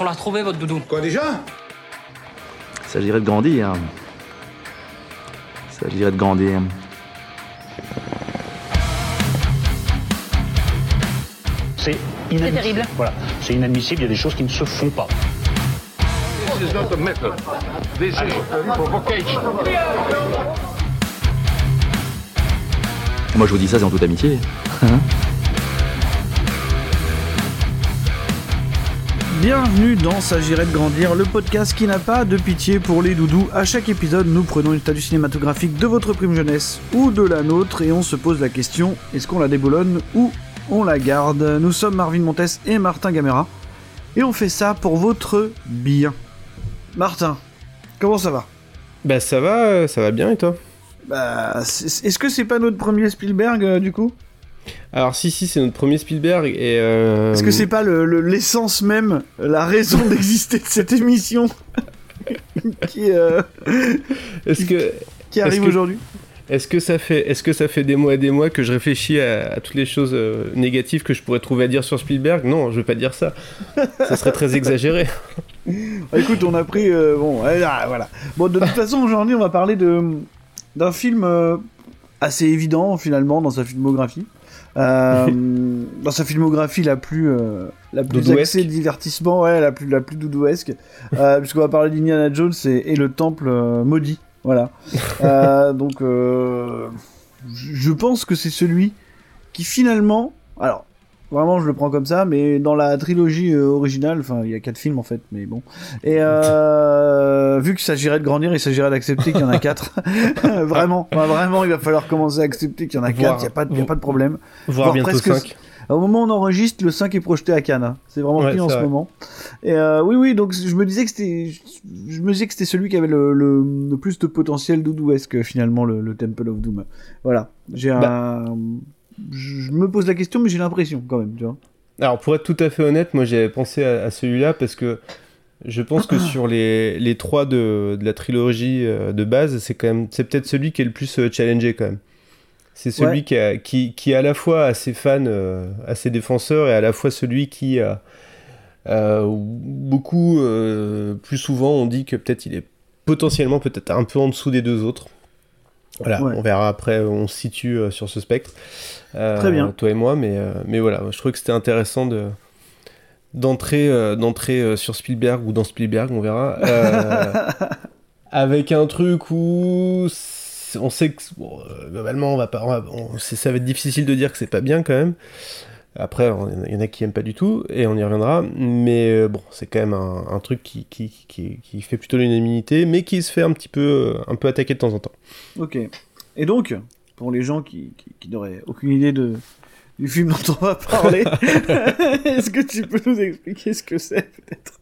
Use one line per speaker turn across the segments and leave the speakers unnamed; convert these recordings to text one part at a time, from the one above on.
Pour la retrouver, votre doudou.
Quoi déjà?
Il s'agirait de grandir. Il s'agirait de grandir.
C'est inadmissible.
terrible.
Voilà, c'est inadmissible, il y a des choses qui ne se font pas.
This is not a method. This is a provocation.
Moi, je vous dis ça, c'est en toute amitié.
Bienvenue dans S'agirait de grandir, le podcast qui n'a pas de pitié pour les doudous. À chaque épisode, nous prenons une statue cinématographique de votre prime jeunesse ou de la nôtre et on se pose la question est-ce qu'on la déboulonne ou on la garde? Nous sommes Marvin Montes et Martin Gamera et on fait ça pour votre bien. Martin, comment ça va?
Bah ça va, euh, ça va bien et toi?
Bah, est-ce que c'est pas notre premier Spielberg euh, du coup?
Alors si si c'est notre premier Spielberg et euh,
Est-ce que c'est pas le- le- l'essence même, la raison d'exister de cette émission qui, euh,
est-ce que
qui arrive aujourd'hui?
est-ce que ça fait est-ce que ça fait des mois et des mois que je réfléchis à, à toutes les choses euh, négatives que je pourrais trouver à dire sur Spielberg? Non, je veux pas dire ça. ça serait très exagéré.
Ah, Écoute, on a pris. bon, là, voilà. Bon, de toute façon, aujourd'hui, on va parler de d'un film assez évident, finalement, dans sa filmographie. Euh, dans sa filmographie la plus, euh, la plus axée divertissement, ouais, la plus, la plus doudouesque. Euh, puisqu'on va parler d'Indiana Jones et, et le temple euh, maudit. Voilà. Euh, donc, je pense que c'est celui qui finalement. Alors, Vraiment, je le prends comme ça, mais dans la trilogie euh, originale, enfin, il y a quatre films en fait, mais bon. Et euh, vu qu'il s'agirait de grandir, il s'agirait d'accepter qu'il y en a quatre. vraiment, enfin, vraiment, il va falloir commencer à accepter qu'il y en a
Voir-
quatre, il n'y a, pas de- y a pas de problème.
Bientôt
presque
5.
Au moment où on enregistre, le 5 est projeté à Cannes. hein. C'est vraiment
Ouais,
pris en ce moment. Et euh, oui, oui, donc je me disais que c'était, je me disais que c'était celui qui avait le, le, le plus de potentiel doudouesque finalement, le, le Temple of Doom. Voilà. J'ai un,
Bah.
Je me pose la question, mais j'ai l'impression quand même, tu vois.
Alors pour être tout à fait honnête, moi j'avais pensé à, à celui-là parce que je pense que sur les, les trois de, de la trilogie euh, de base, c'est quand même c'est peut-être celui qui est le plus euh, challengé quand même. C'est celui
Ouais.
qui, a, qui, qui à la fois à ses fans, euh, à ses défenseurs, et à la fois celui qui a beaucoup euh, plus souvent on dit que peut-être il est potentiellement peut-être un peu en dessous des deux autres. Voilà,
Ouais.
on verra après, on se situe euh, sur ce spectre. Euh,
Très bien.
Toi et moi, mais, euh, mais voilà, je trouvais que c'était intéressant de d'entrer euh, d'entrer euh, sur Spielberg ou dans Spielberg, on verra. euh, avec un truc où on sait que bon, globalement, on va pas, on va- on- c'est- ça va être difficile de dire que c'est pas bien quand même. Après, il y en a qui aiment pas du tout, et on y reviendra. Mais euh, bon, c'est quand même un, un truc qui, qui, qui, qui fait plutôt l'unanimité, mais qui se fait un petit peu, un peu attaquer de temps en temps.
Ok. Et donc, pour les gens qui, qui, qui n'auraient aucune idée de, du film dont on va parler, est-ce que tu peux nous expliquer ce que c'est peut-être?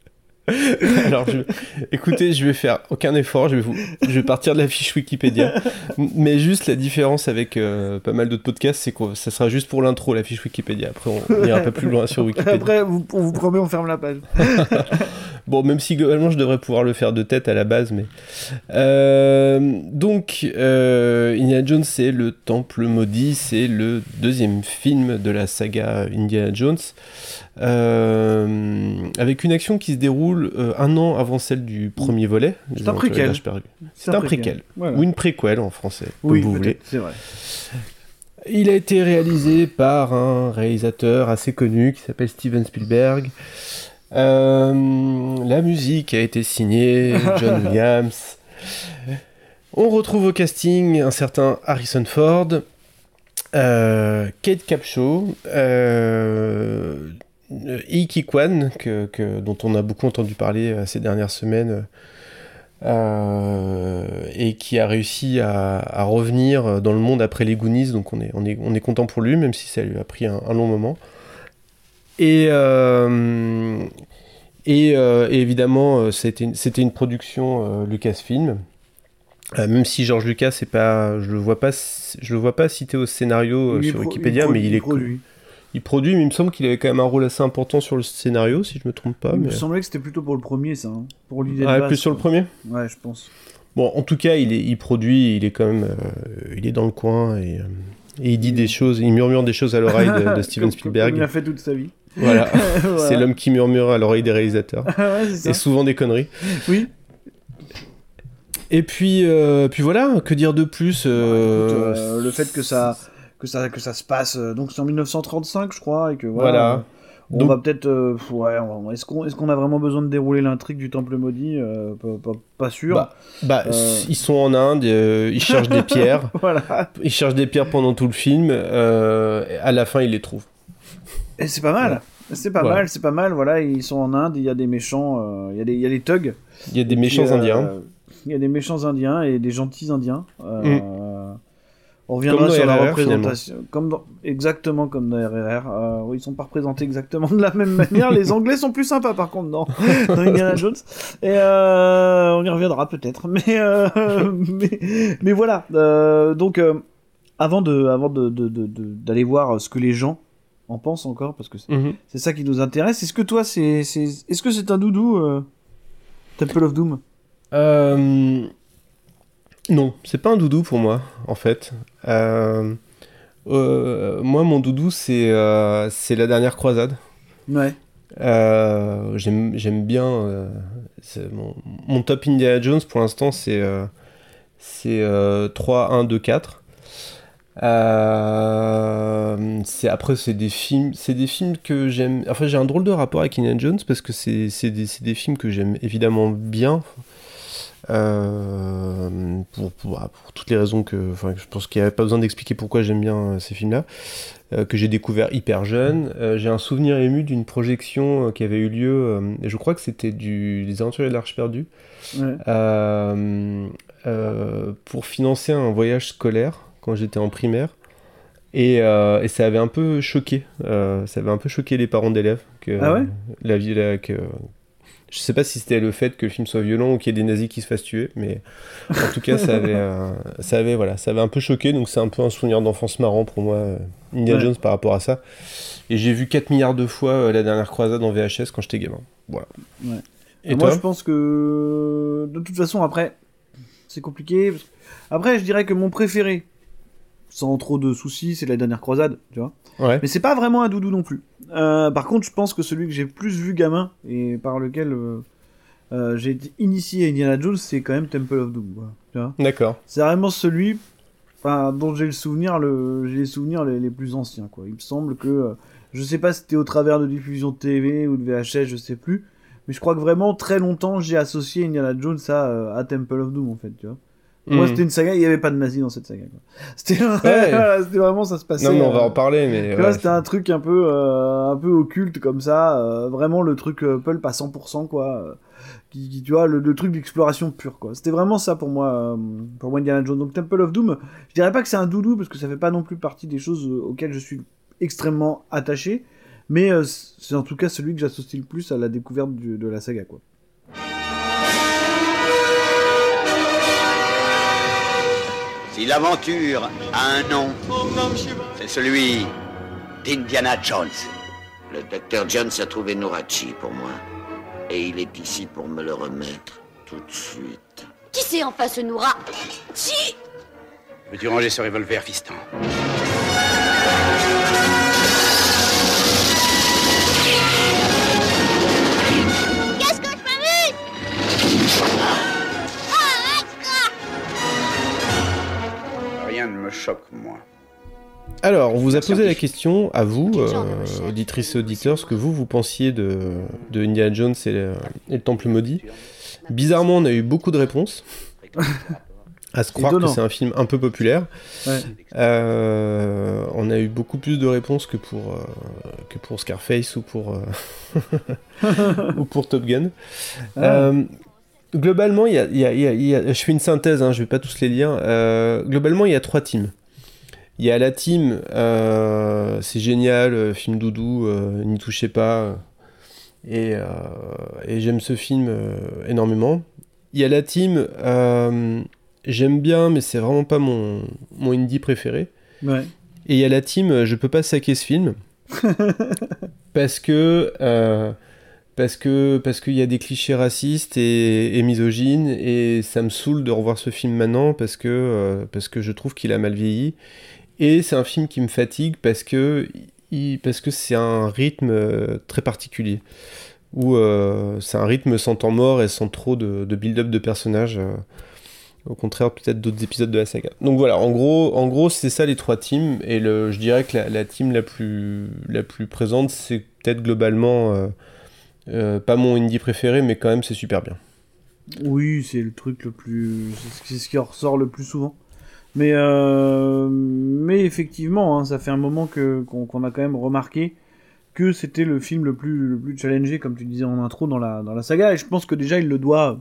Alors, je- écoutez, je vais faire aucun effort, je vais, vous... je vais partir de la fiche Wikipédia. Mais juste la différence avec euh, pas mal d'autres podcasts, c'est que ça sera juste pour l'intro, la fiche Wikipédia. Après, on ira pas plus loin sur Wikipédia.
Après, vous- on vous promet, on ferme la page.
Bon, même si globalement, je devrais pouvoir le faire de tête à la base, mais... Euh, donc, euh, Indiana Jones, c'est le Temple Maudit, c'est le deuxième film de la saga Indiana Jones, euh, avec une action qui se déroule euh, un an avant celle du premier volet.
C'est un préquel.
C'est un préquel.
Voilà.
Ou une préquelle en français, comme
Oui,
vous voulez.
c'est vrai.
Il a été réalisé par un réalisateur assez connu qui s'appelle Steven Spielberg. Euh, la musique a été signée John Williams. On retrouve au casting un certain Harrison Ford, euh, Kate Capshaw, euh, Iki Kwan, que, que- dont on a beaucoup entendu parler euh, ces dernières semaines, euh, et qui a réussi à, à revenir dans le monde après les Goonies, donc on est, on est, on est content pour lui, même si ça lui a pris un, un long moment. Et, euh, et, euh, et évidemment, euh, c'était une, production euh, Lucasfilm. Euh, même si George Lucas, c'est pas, je le vois pas, je le vois pas cité au scénario euh, sur
pro-
Wikipédia, mais il est
produit.
Il produit, mais il me semble qu'il avait quand même un rôle assez important sur le scénario, si je me trompe pas.
Il
mais...
me semblait que c'était plutôt pour le premier, ça. hein. Pour l'idée de
Ah,
base,
plus sur le premier
Ouais, je pense.
Bon, en tout cas, il, est, il produit, il est quand même, euh, il est dans le coin et, euh, et il dit des choses, il murmure des choses à l'oreille de, de Steven
comme
Spielberg.
il a fait toute sa vie.
Voilà,
Voilà.
c'est l'homme qui murmure à l'oreille des réalisateurs.
ouais, ça.
Et souvent des conneries.
Oui.
Et puis, euh, puis voilà, que dire de plus
Écoute, euh, le fait que ça, que ça, que ça se passe, euh, donc c'est en 1935, je crois, et que voilà.
Voilà.
euh, On
Donc-
va peut-être, euh, ouais, est-ce qu'on, est-ce qu'on a vraiment besoin de dérouler l'intrigue du Temple maudit Euh, pas, pas- pas sûr.
Bah, Bah,
Euh.
ils sont en Inde, ils cherchent des pierres.
voilà.
Ils cherchent des pierres pendant tout le film. à la fin, ils les trouvent.
Et c'est pas mal. C'est pas
Ouais.
mal, c'est pas mal. Voilà, ils sont en Inde, il y a des méchants, il y a des, il y a des thugs.
Il y a des méchants indiens.
Il y a des méchants indiens et des gentils indiens. Euh, On reviendra sur la représentation. Comme dans... Exactement comme dans RRR. Euh, oui, ils sont pas représentés exactement de la même manière. Les Anglais sont plus sympas par contre dans, dans Indiana Jones. Et euh, on y reviendra peut-être. Mais, euh, mais, mais voilà. Euh, donc, euh, avant de, avant de, de- de- de- d'aller voir ce que les gens en pensent encore, parce que c'est,
Mhm.
ça qui nous intéresse. Est-ce que toi, c'est, c'est... est-ce que c'est un doudou euh, Temple of Doom?
Euh, Non, c'est pas un doudou pour moi, en fait. Euh, euh, moi, mon doudou, c'est euh, c'est la dernière croisade.
Ouais.
J'aime bien. mon, mon top Indiana Jones pour l'instant, c'est c'est euh, 3, 1, 2, 4. Euh, c'est après c'est des films c'est des films que j'aime enfin j'ai un drôle de rapport avec Indiana Jones parce que c'est des, c'est des films que j'aime évidemment bien euh, pour, pour, pour toutes les raisons que enfin je pense qu'il n'y a pas besoin d'expliquer pourquoi j'aime bien euh, ces films là que j'ai découvert hyper jeune Euh, j'ai un souvenir ému d'une projection euh, qui avait eu lieu euh, et je crois que c'était du des aventuriers de l'Arche perdue
Ouais.
euh, euh, pour financer un voyage scolaire quand j'étais en primaire. Et, euh, et ça avait un peu choqué, euh, ça avait un peu choqué les parents d'élèves que
Ah ouais?
la vie là, que je sais pas si c'était le fait que le film soit violent ou qu'il y ait des nazis qui se fassent tuer, mais en tout cas ça avait, euh, ça avait voilà, ça avait un peu choqué, donc c'est un peu un souvenir d'enfance marrant pour moi, euh, Indiana
Ouais.
Jones par rapport à ça. Et j'ai vu 4 milliards de fois euh, la dernière croisade en VHS quand j'étais gamin. Voilà.
Ouais.
Et
moi, je pense que de toute façon, après, c'est compliqué. Après, je dirais que mon préféré, sans trop de soucis, c'est la dernière croisade, tu vois.
Ouais.
Mais c'est pas vraiment un doudou non plus. Euh, par contre, je pense que celui que j'ai plus vu gamin et par lequel euh, euh, j'ai été initié à Indiana Jones, c'est quand même Temple of Doom. vois.
D'accord.
C'est vraiment celui dont j'ai le souvenir, le, j'ai les souvenirs les, les plus anciens. Quoi. Il me semble que, je sais pas si c'était au travers de diffusion de TV ou de VHS, je sais plus, mais je crois que vraiment très longtemps j'ai associé Indiana Jones à, à Temple of Doom en fait, tu vois. Moi,
Mhm.
c'était une saga, il n'y avait pas de nazis dans cette saga. C'était
Ouais.
vraiment, ça se passait.
Non, mais on va
euh,
en parler, mais. ouais,
c'était un truc un peu, euh, un peu occulte comme ça, euh, vraiment le truc pulp à 100%, quoi. qui, qui, tu vois, le, le truc d'exploration pure, quoi. C'était vraiment ça pour moi, euh, pour moi Indiana Jones. Donc Temple of Doom, je dirais pas que c'est un doudou parce que ça fait pas non plus partie des choses auxquelles je suis extrêmement attaché, mais c'est en tout cas celui que j'associe le plus à la découverte du- de la saga, quoi.
Si l'aventure a un nom, c'est celui d'Indiana Jones.
Le docteur Jones a trouvé Norachi pour moi. Et il est ici pour me le remettre tout de suite.
Qui c'est en face, Noura? Si
Veux-tu ranger ce revolver, fiston?
Alors, on vous a posé la question à vous, euh, auditrices et auditeurs, ce que vous, vous pensiez de, de Indiana Jones et le, et le Temple Maudit. Bizarrement, on a eu beaucoup de réponses. À se croire que c'est un film un peu populaire.
Ouais.
Euh, on a eu beaucoup plus de réponses que pour, euh, que pour Scarface ou pour, euh, ou pour Top Gun. Euh, globalement, il y a, il y a- il y a- il y a- je fais une synthèse, hein, je vais pas tous les lire. Euh, globalement, il y a trois teams. Il y a la team, euh, c'est génial, euh, film doudou, euh, n'y touchez pas. et euh, et j'aime ce film énormément. Il y a la team, j'aime bien, mais c'est vraiment pas mon, mon indie préféré.
Ouais.
Et il y a la team, je peux pas saquer ce film. parce que. parce que parce qu'il y a des clichés racistes et, et misogynes et ça me saoule de revoir ce film maintenant parce que parce que je trouve qu'il a mal vieilli et c'est un film qui me fatigue parce que parce que c'est un rythme euh, très particulier. Où euh, c'est un rythme sans temps mort et sans trop de, build-up de personnages. euh, au contraire, peut-être d'autres épisodes de la saga. Donc voilà, en gros, en gros c'est ça les trois teams. Et le, je dirais que la, team la plus, la plus présente, c'est peut-être globalement. pas mon indie préféré, mais quand même, c'est super bien.
Oui, c'est le truc le plus. C'est ce qui ressort le plus souvent. Mais, euh, mais effectivement, hein, ça fait un moment que qu'on qu'on a quand même remarqué que c'était le film le plus, le plus challengé, comme tu disais en intro, dans la, dans la saga. Et je pense que déjà, il le doit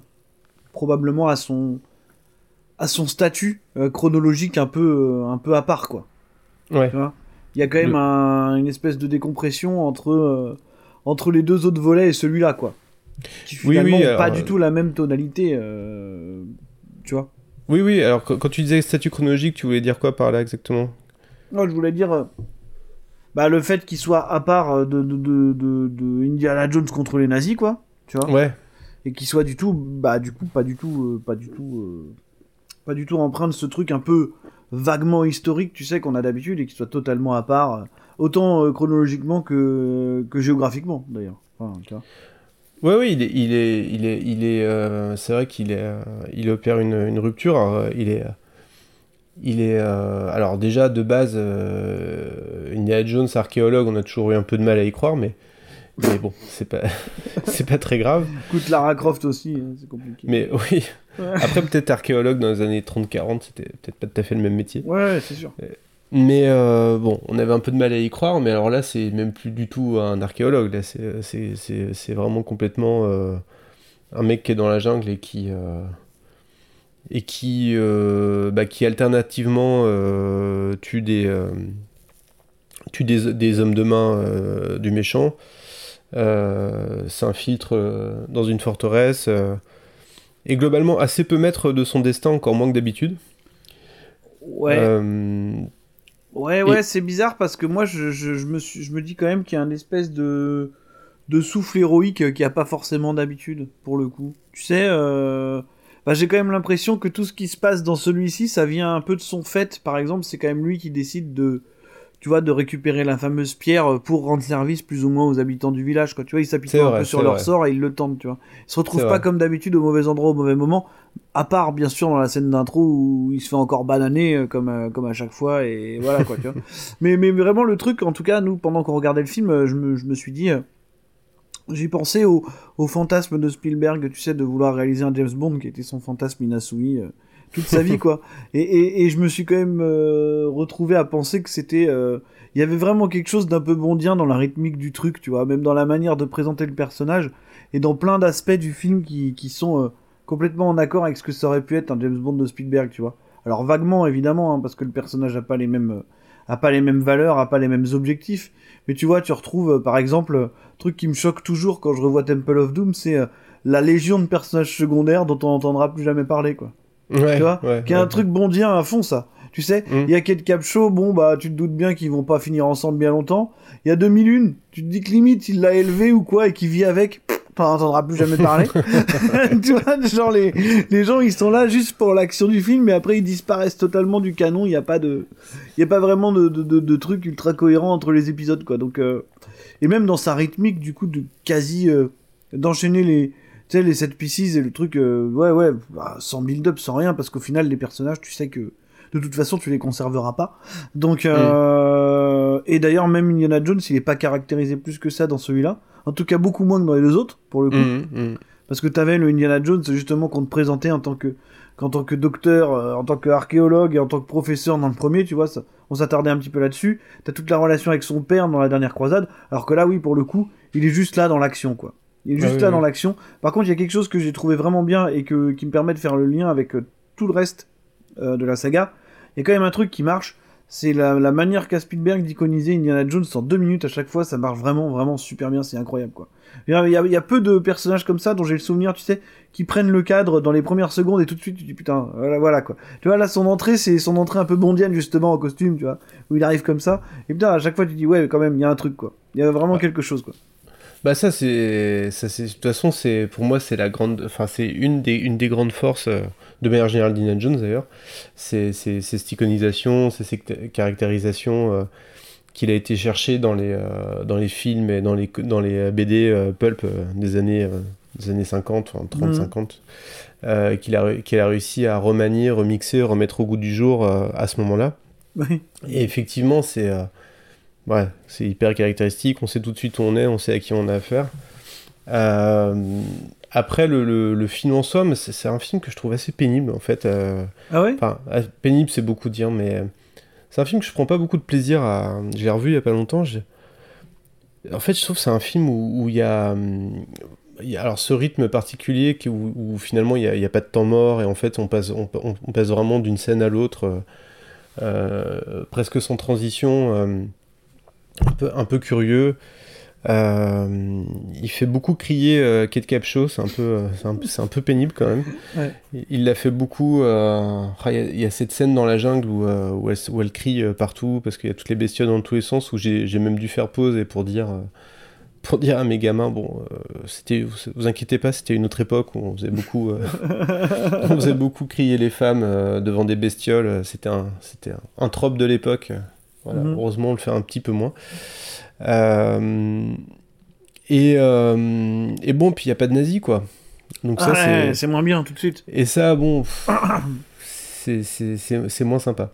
probablement à son, à son statut euh, chronologique un peu, euh, un peu à part, quoi.
Ouais.
Tu vois? Il y a quand même
Le-
un- une espèce de décompression entre, euh, entre les deux autres volets et celui-là, quoi. Qui finalement
oui, alors,
pas du tout la même tonalité, euh, tu vois?
Oui, oui, alors quand tu disais statut chronologique, tu voulais dire quoi par là exactement?
Non, je voulais dire, euh, bah, le fait qu'il soit à part euh, de, de, de, de, de Indiana Jones contre les nazis, quoi, tu vois?
Ouais.
Et qu'il soit du tout, bah, du coup, pas du tout, euh, pas du tout, euh, pas du tout empreint de ce truc un peu vaguement historique, tu sais, qu'on a d'habitude et qu'il soit totalement à part, euh, autant euh, chronologiquement que, que géographiquement, d'ailleurs. Enfin, tu vois.
Ouais, oui, il est, il est, il est, il est, euh, c'est vrai qu'il est, euh, il opère une, une rupture. alors, euh, il est, il est, euh, alors déjà de base, Indiana Jones archéologue, on a toujours eu un peu de mal à y croire, mais, mais bon, c'est pas, c'est pas très grave.
Écoute, Lara Croft aussi, hein, c'est compliqué.
Mais oui. Après, peut-être archéologue dans les années 30-40, c'était peut-être pas tout à fait le même métier.
Ouais, c'est sûr.
Mais euh, bon, on avait un peu de mal à y croire, mais alors là, c'est même plus du tout un archéologue. Là, c'est- c'est c'est- c'est vraiment complètement euh, un mec qui est dans la jungle et qui. euh, et qui, euh, bah, qui alternativement euh, tue des. euh, tue des, des hommes de main euh, du méchant, euh, s'infiltre euh, dans une forteresse, euh, et globalement assez peu maître de son destin, encore moins que d'habitude.
Ouais. Ouais, ouais, c'est bizarre parce que moi, je, je, je me, suis, je me dis quand même qu'il y a un espèce de, de souffle héroïque qu'il n'y a pas forcément d'habitude, pour le coup. Tu sais, euh, bah, j'ai quand même l'impression que tout ce qui se passe dans celui-ci, ça vient un peu de son fait. Par exemple, c'est quand même lui qui décide de, tu vois, de récupérer la fameuse pierre pour rendre service plus ou moins aux habitants du village, quoi. Tu vois, ils s'appuient un
vrai,
peu sur leur
vrai.
sort et ils le tentent, tu vois. Ils se retrouvent pas
vrai.
comme d'habitude au mauvais endroit au mauvais moment, à part bien sûr dans la scène d'intro où il se fait encore bananer euh, comme euh, comme à chaque fois et voilà quoi, tu vois. Mais mais vraiment le truc, en tout cas, nous pendant qu'on regardait le film, euh, je me je me suis dit. euh, j'ai pensé au, au fantasme de Spielberg, tu sais, de vouloir réaliser un James Bond qui était son fantasme inassoui euh, toute sa vie, quoi. Et, et, et je me suis quand même euh, retrouvé à penser que c'était. euh, Il y avait vraiment quelque chose d'un peu bondien dans la rythmique du truc, tu vois, même dans la manière de présenter le personnage et dans plein d'aspects du film qui, qui sont euh, complètement en accord avec ce que ça aurait pu être un James Bond de Spielberg, tu vois. Alors vaguement, évidemment, hein, parce que le personnage a pas les mêmes. a pas les mêmes valeurs, a pas les mêmes objectifs. Mais tu vois, tu retrouves, par exemple, euh, truc qui me choque toujours quand je revois Temple of Doom, c'est la légion de personnages secondaires dont on n'entendra plus jamais parler, quoi.
Ouais,
tu vois
ouais,
Qui est
ouais.
un truc bondien à fond, ça. Tu sais, il
Mm.
y a Kate Capshaw, bon, bah, tu te doutes bien qu'ils vont pas finir ensemble bien longtemps. Il y a 2001, tu te dis que limite, il l'a élevé ou quoi, et qu'il vit avec, t'en entendras plus jamais parler. tu vois, genre, les, les gens, ils sont là juste pour l'action du film, mais après, ils disparaissent totalement du canon, il n'y a pas de, il y a pas vraiment de, de, de, de truc ultra cohérent entre les épisodes, quoi. Donc, euh, et même dans sa rythmique, du coup, de quasi, euh, d'enchaîner les, tu sais, les 7 pieces et le truc, euh, ouais, ouais, bah, sans build-up, sans rien, parce qu'au final, les personnages, tu sais que de toute façon, tu les conserveras pas. Donc, euh, et d'ailleurs, même Indiana Jones, il est pas caractérisé plus que ça dans celui-là. En tout cas, beaucoup moins que dans les deux autres, pour le coup.
Mhm, mhm.
Parce que t'avais le Indiana Jones, justement, qu'on te présentait en tant que, qu'en tant que docteur, euh, en tant qu'archéologue et en tant que professeur dans le premier, tu vois, ça, on s'attardait un petit peu là-dessus. T'as toute la relation avec son père dans la dernière croisade, alors que là, oui, pour le coup, il est juste là dans l'action, quoi. Il est
Ah
juste
oui,
là
oui.
dans l'action. Par contre, il y a quelque chose que j'ai trouvé vraiment bien et que, qui me permet de faire le lien avec euh, tout le reste euh, de la saga. Il y a quand même un truc qui marche, c'est la, la manière qu'a Spielberg d'iconiser Indiana Jones en deux minutes à chaque fois, ça marche vraiment, vraiment super bien, c'est incroyable, quoi. Il y, a, il y a- il y a peu de personnages comme ça dont j'ai le souvenir, tu sais, qui prennent le cadre dans les premières secondes et tout de suite tu dis putain, voilà, voilà quoi. Tu vois, là son entrée, c'est son entrée un peu bondienne justement en costume, tu vois, où il arrive comme ça, et putain, à chaque fois tu dis ouais, quand même, il y a un truc quoi. Il y a vraiment quelque chose quoi.
Bah ça c'est ça c'est de toute façon c'est pour moi c'est la grande enfin c'est une des une des grandes forces euh, de manière générale d'Indiana Jones d'ailleurs c'est c'est cette iconisation c'est cette caractérisation euh, qu'il a été cherché dans les, euh, dans les films et dans les, dans les BD pulp des années, des années 50, enfin, 30,
Mhm.
50, euh, qu'il a, qu'il a réussi à remanier, remixer, remettre au goût du jour à ce moment-là.
Oui.
Et effectivement, c'est ouais, c'est hyper caractéristique. On sait tout de suite où on est, on sait à qui on a affaire. Euh, après, le, le, le film en somme, c'est un film que je trouve assez pénible en fait. euh,
Ah ouais?
Enfin, euh, pénible, c'est beaucoup dire, mais euh, c'est un film que je prends pas beaucoup de plaisir à. Je l'ai revu il y a pas longtemps. j'ai- En fait, je trouve que c'est un film où où il y a. hum, il y a- alors ce rythme particulier où, où finalement il n'y a, pas de temps mort et en fait on passe, on, on- passe vraiment d'une scène à l'autre euh, presque sans transition euh, un, peu, un peu curieux Euh, il fait beaucoup crier euh, Kate Capshaw c'est un, peu, euh, un, un peu pénible quand même
Ouais.
il- l'a fait beaucoup euh, il y a- il y, a cette scène dans la jungle où, où, elle, s- où elle crie partout parce qu'il y a toutes les bestioles dans tous les sens où j'ai même dû faire pause et pour dire pour dire à mes gamins, bon, c'était, vous, vous inquiétez pas, c'était une autre époque où on faisait beaucoup, on faisait beaucoup crier les femmes devant des bestioles. C'était un, un, un trope de l'époque. Voilà,
Mhm.
heureusement, on le fait un petit peu moins. Euh, et, euh, et bon, puis il y a pas de nazis, quoi. Donc ça,
Ah ouais,
c'est,
moins bien tout de suite.
et ça, bon, c'est- moins sympa.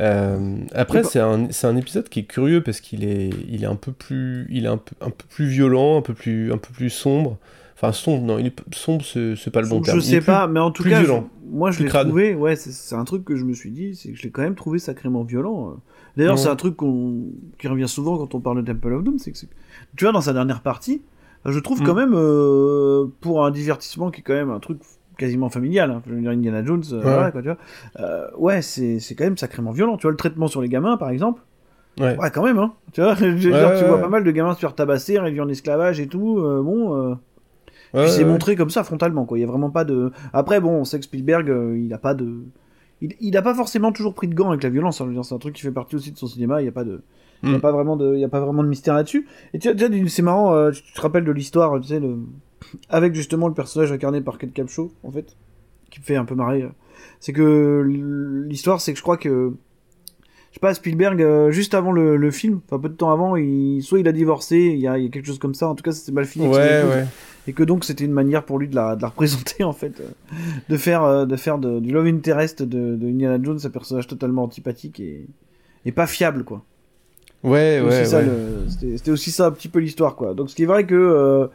Euh, après, c'est un, un épisode qui est curieux parce qu'il est, il est un peu plus, il est un peu, un peu plus violent, un peu plus, un peu plus sombre. Enfin, sombre, non, il est sombre, c'est pas le bon terme.
je
Il est
sais
plus-
pas, mais en tout
plus
cas,
violent,
je- moi je
plus
l'ai trouvé, ouais, c'est un truc que je me suis dit, c'est que je l'ai quand même trouvé sacrément violent. euh. D'ailleurs, c'est un truc qui revient souvent quand on parle de Temple of Doom, c'est que, c'est- tu vois, dans sa dernière partie, je trouve
Mm.
quand même, euh, pour un divertissement qui est quand même un truc quasiment familial, hein, je veux dire Indiana Jones, euh,
Ouais.
voilà, quoi, tu vois, euh, ouais, c'est quand même sacrément violent. Tu vois, le traitement sur les gamins, par exemple,
Ouais.
ouais, quand même, hein, tu vois, dire,
Ouais,
tu vois pas mal de gamins se faire tabasser, réduire en esclavage et tout, euh, bon... euh, c'est montré comme ça frontalement quoi. Il y a vraiment pas de. Après bon, on sait que Spielberg, euh, il a pas de. Il, il a pas forcément toujours pris de gants avec la violence. hein. C'est un truc qui fait partie aussi de son cinéma. Il y a pas de. Il y a
Mm.
pas vraiment de. Il a pas vraiment de mystère là-dessus. Et tu vois, tu c'est marrant. euh, tu te rappelles de l'histoire, tu sais, le... avec justement le personnage incarné par Kate Capshaw en fait, qui me fait un peu marrer. euh. C'est que l'histoire, c'est que je crois que. Je sais pas, Spielberg, euh, juste avant le, le film, enfin peu de temps avant, il... soit il a divorcé, il y a, il y a quelque chose comme ça, en tout cas ça s'est mal fini.
Ouais, ouais.
Et que donc c'était une manière pour lui de la, de la représenter en fait, euh, de faire, euh, de faire de- du love interest de, de Indiana Jones un personnage totalement antipathique et, et pas fiable quoi.
Ouais, ouais, ouais.
le- C'était aussi ça un petit peu l'histoire quoi. Donc ce qui est vrai que euh,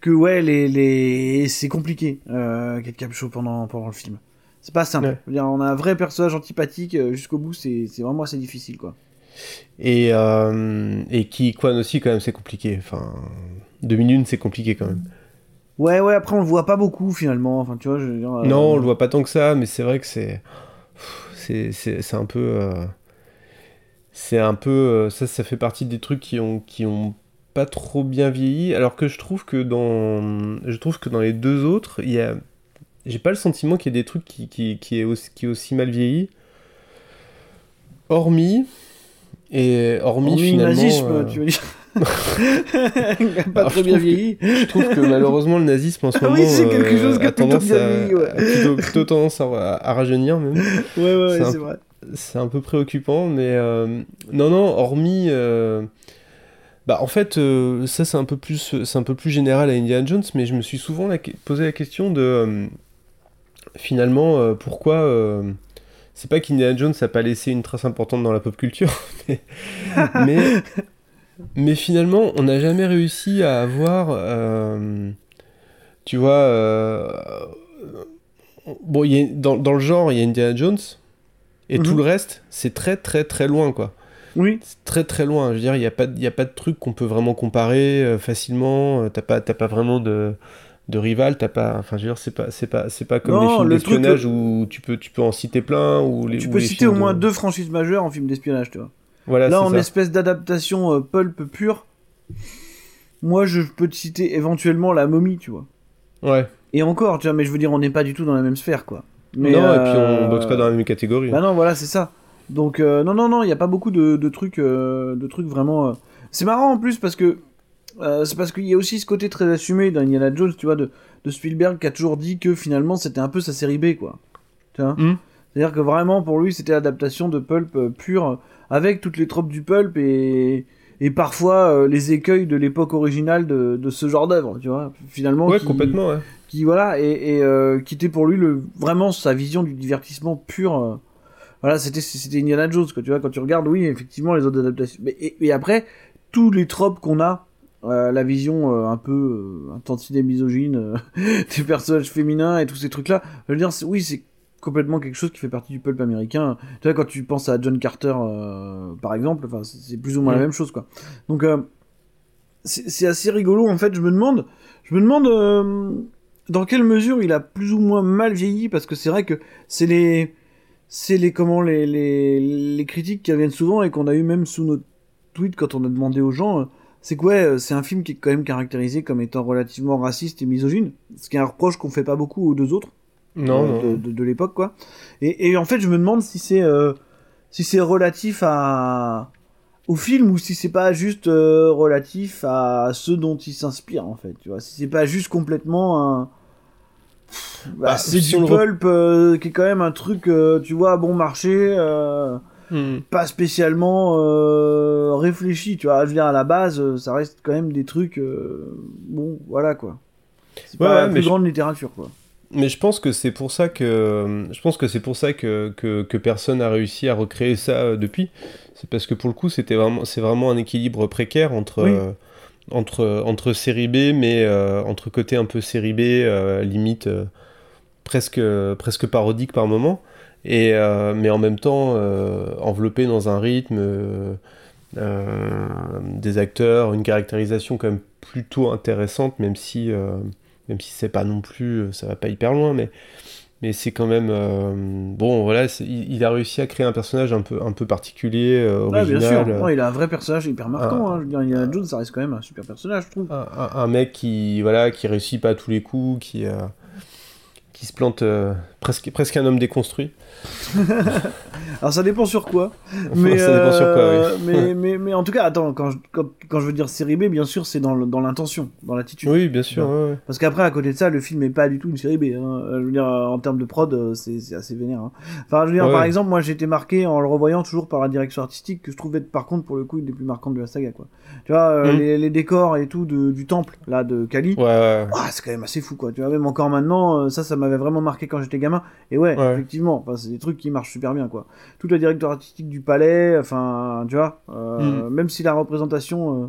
que ouais les, les... c'est compliqué euh, Kate Capshaw pendant pendant le film. C'est pas simple.
Ouais.
Dire, on a un vrai personnage antipathique jusqu'au bout, c'est c'est vraiment assez difficile quoi.
Et, euh, et qui, quoi aussi, quand même, c'est compliqué. Enfin, 2001, c'est compliqué quand même.
Ouais ouais après on le voit pas beaucoup finalement. Enfin tu vois je veux dire, euh,
Non, on le voit pas tant que ça, mais c'est vrai que c'est. C'est un peu. euh, C'est un peu. euh, Ça, ça fait partie des trucs qui ont, qui ont pas trop bien vieilli. Alors que je trouve que dans. Je trouve que dans les deux autres, il y a. J'ai pas le sentiment qu'il y ait des trucs qui, qui, qui, est aussi, qui est aussi mal vieilli. Hormis. Et hormis,
Hormis le
finalement.
nazisme,
euh,
tu veux dire. pas
Alors,
très bien
que-
vieilli.
Je trouve que malheureusement le nazisme en ce moment
oui, c'est quelque
euh,
chose qui a plutôt
tendance
bien
à,
vieilli, ouais.
a plutôt, plutôt tendance à, à rajeunir même.
Ouais,
C'est un peu-
vrai.
C'est un peu préoccupant, mais euh, non, non, hormis, euh, bah en fait, euh, ça c'est un peu plus, c'est un peu plus général à Indiana Jones, mais je me suis souvent la- posé la question de euh, finalement euh, pourquoi. euh, c'est pas qu'Indiana Jones n'a pas laissé une trace importante dans la pop culture, mais, mais, mais finalement, on n'a jamais réussi à avoir, euh, tu vois, euh, bon, y a- dans, dans le genre, il y a Indiana Jones, et
Mhm.
tout le reste, c'est très très très loin, quoi.
Oui.
C'est très très loin. Je veux dire, il n'y a, pas y a pas de truc qu'on peut vraiment comparer euh, facilement. Euh, T'as pas, pas vraiment de, de rival. T'as pas, enfin, je veux dire, c'est pas, c'est pas, c'est pas comme
Non,
les films
le
d'espionnage où tu peux, tu peux en citer plein. Ou les,
Tu peux citer au moins
de-
deux franchises majeures en film d'espionnage, tu vois.
Voilà,
Là, en
ça.
espèce d'adaptation euh, pulp pure, moi, je peux te citer éventuellement la momie, tu vois.
Ouais.
Et encore, tu vois, mais je veux dire, on n'est pas du tout dans la même sphère, quoi. Mais,
non, et
euh,
puis on boxe pas dans la même catégorie.
Bah non, voilà, c'est ça. Donc, euh, non, non, non, il n'y a pas beaucoup de, de trucs, euh, de trucs vraiment. euh, C'est marrant en plus parce que. euh, c'est parce qu'il y a aussi ce côté très assumé dans Indiana Jones, tu vois, de, de Spielberg qui a toujours dit que finalement c'était un peu sa série B, quoi. Tu vois?
Mm.
C'est-à-dire que vraiment pour lui c'était l'adaptation de Pulp euh, pure. Avec toutes les tropes du pulp et et parfois euh, les écueils de l'époque originale de, de ce genre d'œuvre, tu vois. Finalement,
Ouais,
qui,
complètement, ouais.
qui voilà et, et euh, qui était pour lui le vraiment sa vision du divertissement pur. euh, voilà, c'était c'était Indiana Jones, quoi. Tu vois, quand tu regardes, oui, effectivement, les autres adaptations. Mais et, et après, tous les tropes qu'on a, la vision un peu un tantinet misogyne des personnages féminins et tous ces trucs-là. Je veux dire, oui, c'est complètement quelque chose qui fait partie du pulp américain. Tu vois, quand tu penses à John Carter, euh, par exemple, c'est plus ou moins la même chose, quoi. Donc, euh, c'est assez rigolo, en fait. Je me demande, je me demande euh, dans quelle mesure il a plus ou moins mal vieilli, parce que c'est vrai que c'est les, c'est les comment les, les les critiques qui reviennent souvent et qu'on a eu même sous nos tweets quand on a demandé aux gens. c'est que ouais, c'est un film qui est quand même caractérisé comme étant relativement raciste et misogyne, ce qui est un reproche qu'on fait pas beaucoup aux deux autres
Non,
euh,
non.
de, de, de l'époque quoi. Et, et en fait, je me demande si c'est euh, si c'est relatif à au film ou si c'est pas juste euh, relatif à ceux dont il s'inspire en fait, tu vois. Si c'est pas juste complètement un bah,
Bah,
c'est du pulp euh, qui est quand même un truc euh, tu vois bon marché euh,
Hmm.
pas spécialement euh, réfléchi, tu vois. Je veux dire, à la base, ça reste quand même des trucs. euh, bon, voilà quoi. C'est
Ouais,
pas
ouais,
la plus
je-
grande littérature quoi.
Mais je pense que c'est pour ça que je pense que c'est pour ça que, que, que personne n'a réussi à recréer ça euh, depuis. C'est parce que pour le coup, c'était vraiment c'est vraiment un équilibre précaire entre
Oui.
euh, entre entre série B, mais euh, entre côté un peu série B, euh, limite presque presque parodique par moment, et mais en même temps enveloppé dans un rythme. des acteurs, une caractérisation quand même plutôt intéressante, même si même si c'est pas non plus, euh, ça va pas hyper loin, mais, mais c'est quand même euh, bon. Voilà, il, il a réussi à créer un personnage un peu un peu particulier, euh,
Ouais, bien sûr.
euh,
il a un vrai personnage hyper marquant.
Ah.
hein. Je veux dire, Indiana Jones, ça reste quand même un super personnage, je trouve.
un, un- un mec qui voilà qui réussit pas à tous les coups, qui euh, qui se plante euh, presque presque un homme déconstruit.
Alors ça dépend sur quoi. Mais,
ça dépend sur quoi,
euh,
oui.
mais, mais, mais en tout cas, attends, quand je, quand, quand je veux dire série B, bien sûr, c'est dans l'intention, dans l'attitude.
Oui, bien sûr. ouais, ouais.
Parce qu'après, à côté de ça, le film est pas du tout une série B. Hein. Euh, Je veux dire, euh, en termes de prod, c'est assez vénère. Hein. Enfin, je veux dire,
Ouais.
par exemple, moi, j'ai été marqué en le revoyant toujours par la direction artistique, que je trouvais être, par contre, pour le coup, une des plus marquantes de la saga, quoi. Tu vois, euh,
Mm.
les, les décors et tout de, du temple, là, de Kali.
Ouais.
Ah, c'est quand même assez fou, quoi. Tu vois, même encore maintenant, ça, ça m'avait vraiment marqué quand j'étais gamin. Et ouais,
Ouais.
effectivement, enfin, c'est des trucs qui marchent super bien, quoi. Toute la direction artistique du palais, enfin, tu vois, euh, même si la représentation euh,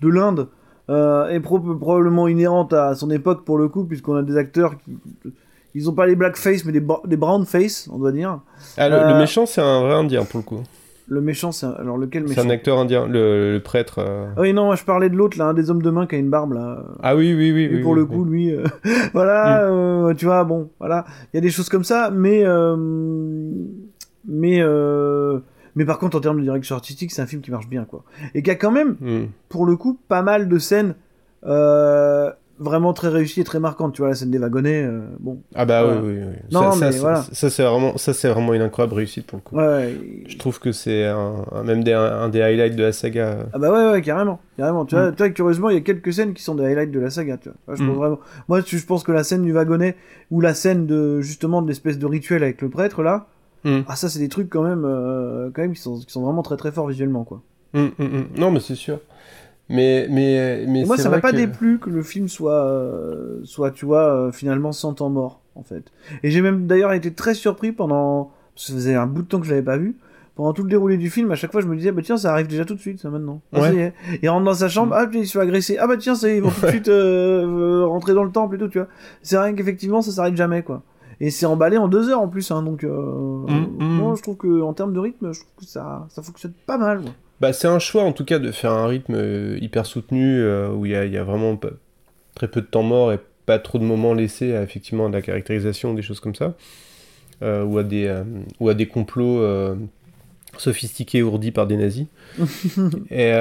de l'Inde euh, est pro- probablement inhérente à son époque pour le coup, puisqu'on a des acteurs qui. Ils ont pas les blackface, mais des, des brown face, on doit dire.
Ah, le, le méchant, c'est un vrai indien pour le coup.
Le méchant, c'est un- alors lequel
C'est
méchant
un acteur indien, le, le prêtre. euh.
Ah oui, non, moi je parlais de l'autre, là, un des hommes de main qui a une barbe, là.
Ah oui, oui, oui.
Et
oui,
pour
oui,
le
oui.
coup, lui, euh, voilà, euh, tu vois, bon, voilà, il y a des choses comme ça, mais, mais, mais par contre, en termes de direction artistique, c'est un film qui marche bien, quoi, et qui a quand même,
Hmm.
pour le coup, pas mal de scènes vraiment très réussies et très marquantes. Tu vois, la scène des wagonnets, euh, bon,
Ah bah
Voilà.
oui, oui, oui.
Non,
ça,
mais
ça,
voilà.
ça, c'est vraiment, ça c'est vraiment une incroyable réussite pour le coup.
ouais.
Je trouve que c'est un, un- même des, un, des highlights de la saga.
Ah bah ouais, ouais, carrément, carrément. Tu vois,
Mm.
tu vois, curieusement, il y a quelques scènes qui sont des highlights de la saga, tu vois. Moi, je pense
Mm.
vraiment. Moi, je pense que la scène du wagonnet ou la scène de justement de l'espèce de rituel avec le prêtre là,
Mm.
ah ça, c'est des trucs quand même, euh, quand même qui sont, qui sont vraiment très très forts visuellement, quoi.
Hum, hum. Non, mais c'est sûr. Mais, mais, mais
moi, ça m'a pas
que-
déplu que le film soit, euh, soit, tu vois, euh, finalement sans temps mort, en fait. Et j'ai même d'ailleurs été très surpris pendant, parce que ça faisait un bout de temps que je l'avais pas vu. Pendant tout le déroulé du film, à chaque fois, je me disais, bah tiens, ça arrive déjà tout de suite, ça maintenant. Ah,
Ouais.
ça y est. Il rentre dans sa chambre, ah, puis il se fait agresser. Ah, bah tiens, ça ils vont tout de suite euh, rentrer dans le temple et tout, tu vois. C'est rien qu'effectivement, ça s'arrête jamais, quoi. Et c'est emballé en deux heures en plus, hein, donc. Euh,
Mm, mm.
Moi, je trouve que en termes de rythme, je trouve que ça, ça fonctionne pas mal. moi.
Bah, c'est un choix en tout cas de faire un rythme euh, hyper soutenu euh, où il y a, il y a vraiment pas- très peu de temps mort et pas trop de moments laissés à effectivement de la caractérisation, des choses comme ça, euh, ou, à des, ou à des complots sophistiqués ourdis par des nazis. et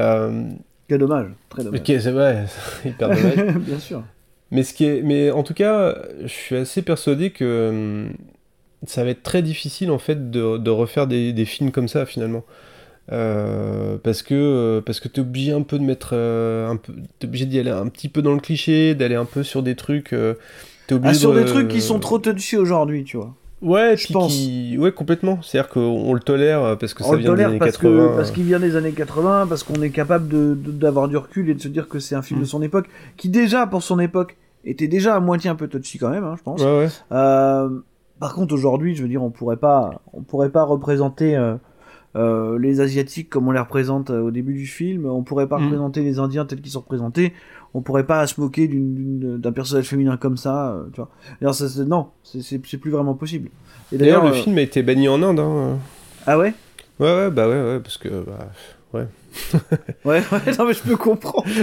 Quel dommage, très dommage.
c'est vrai, c'est hyper dommage.
Bien sûr.
Mais, ce qui est, mais en tout cas, je suis assez persuadé que hum, ça va être très difficile en fait de, de refaire des, des films comme ça finalement. Euh, parce que euh, parce que t'es obligé un peu de mettre euh, un peu t'es obligé d'y aller un petit peu dans le cliché d'aller un peu sur des trucs t'es obligé
Ah, sur
de-
des trucs qui sont trop touchy aujourd'hui, tu vois.
Ouais,
Je pense.
qui- Ouais, complètement. C'est-à-dire qu'on le tolère parce que ça
On le
vient des années
parce
80.
que parce qu'il vient des années 80, parce qu'on est capable de de- d'avoir du recul et de se dire que c'est un film
Mm.
de son époque, qui déjà pour son époque était déjà à moitié un peu touchy quand même, hein, je pense.
Ouais, ouais.
Euh, par contre, aujourd'hui, je veux dire, on pourrait pas, on pourrait pas représenter euh, euh, les asiatiques comme on les représente euh, au début du film. On pourrait pas
Mm.
représenter les Indiens tels qu'ils sont représentés. On pourrait pas se moquer d'un personnage féminin comme ça. euh, tu vois. Ça, non, c'est- plus vraiment possible. Et
D'ailleurs, le
euh,
film a été banni en Inde. Hein.
Ah ouais?
Ouais, ouais, bah ouais, ouais, parce que. Bah, ouais.
Ouais, ouais, non mais je peux comprendre.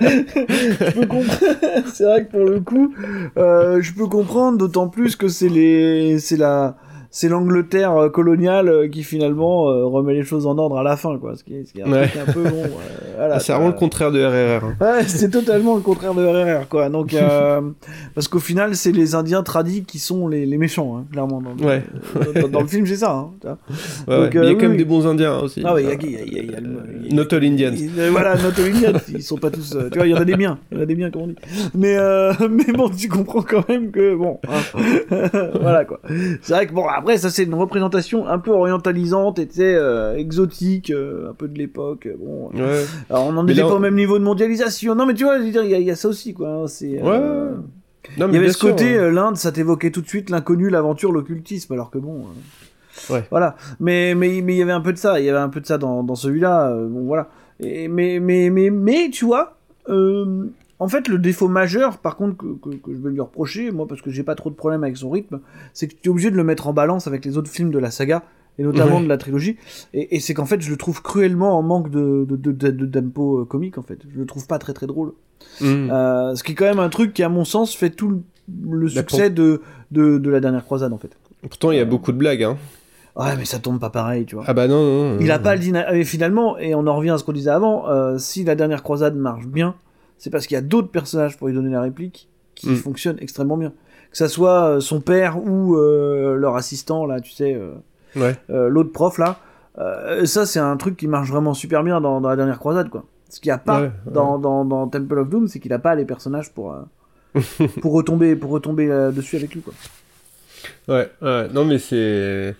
je peux comprendre. c'est vrai que pour le coup, euh, je peux comprendre, d'autant plus que c'est les, c'est la, c'est l'Angleterre euh, coloniale euh, qui finalement euh, remet les choses en ordre à la fin, quoi. Ce qui est, ce qui est un,
Ouais.
truc un peu bon. euh, voilà,
Ah, c'est vraiment le contraire de RRR. hein.
Ouais, c'est totalement le contraire de RRR, quoi. Donc, euh, parce qu'au final, c'est les Indiens tradis qui sont les, les méchants, hein, clairement. Dans,
Ouais.
dans, dans- dans le film, c'est ça. Hein, Donc.
Mais il y
euh,
a quand même
oui.
des bons Indiens hein, aussi.
Ah il y a, a- a- a
Not all Indians.
il- euh, Voilà, not all Indians, ils sont pas tous. euh, tu vois, il y en a des biens, il y en a des biens, comme on dit. Mais, euh, mais bon, tu comprends quand même que bon, hein. voilà quoi. C'est vrai que bon, après ça c'est une représentation un peu orientalisante, sais, euh, exotique, euh, un peu de l'époque. euh, Bon,
Ouais.
alors on en
Mais
était
là,
pas au même niveau de mondialisation. Non, mais tu vois, il y, a- il y a ça aussi quoi. hein, C'est.
Ouais,
Il y avait ce
sûr,
côté,
hein.
l'Inde, ça t'évoquait tout de suite l'inconnu, l'aventure, l'occultisme, alors que bon.
Ouais.
Voilà. Mais mais mais il y avait un peu de ça, il y avait un peu de ça dans, dans celui-là. bon voilà. Et, mais mais mais mais tu vois, euh, en fait le défaut majeur, par contre que, que, que je vais lui reprocher, moi parce que j'ai pas trop de problème avec son rythme, c'est que tu es obligé de le mettre en balance avec les autres films de la saga et notamment
Ouais.
de la trilogie. Et, et c'est qu'en fait je le trouve cruellement en manque de de de, de, de tempo euh, comique en fait. Je le trouve pas très très drôle.
Mm.
Euh, ce qui est quand même un truc qui, à mon sens, fait tout le, succès de, de, de la dernière croisade, en fait.
Pourtant, il y a beaucoup de blagues. Hein.
Ouais, mais ça tombe pas pareil, tu vois.
Ah bah non, non. non,
Il a
non.
pas le dynamisme. Et finalement, et on en revient à ce qu'on disait avant, euh, si la dernière croisade marche bien, c'est parce qu'il y a d'autres personnages pour lui donner la réplique qui
Mm.
fonctionnent extrêmement bien. Que ça soit euh, son père ou euh, leur assistant, là, tu sais, euh,
Ouais.
euh, l'autre prof, là. Ça, c'est un truc qui marche vraiment super bien dans, dans la dernière croisade, quoi. Ce qu'il n'y a pas
Ouais, ouais.
Dans, Temple of Doom, c'est qu'il a pas les personnages pour, pour retomber, pour retomber dessus avec lui, quoi.
Ouais, ouais. Non, mais c'est.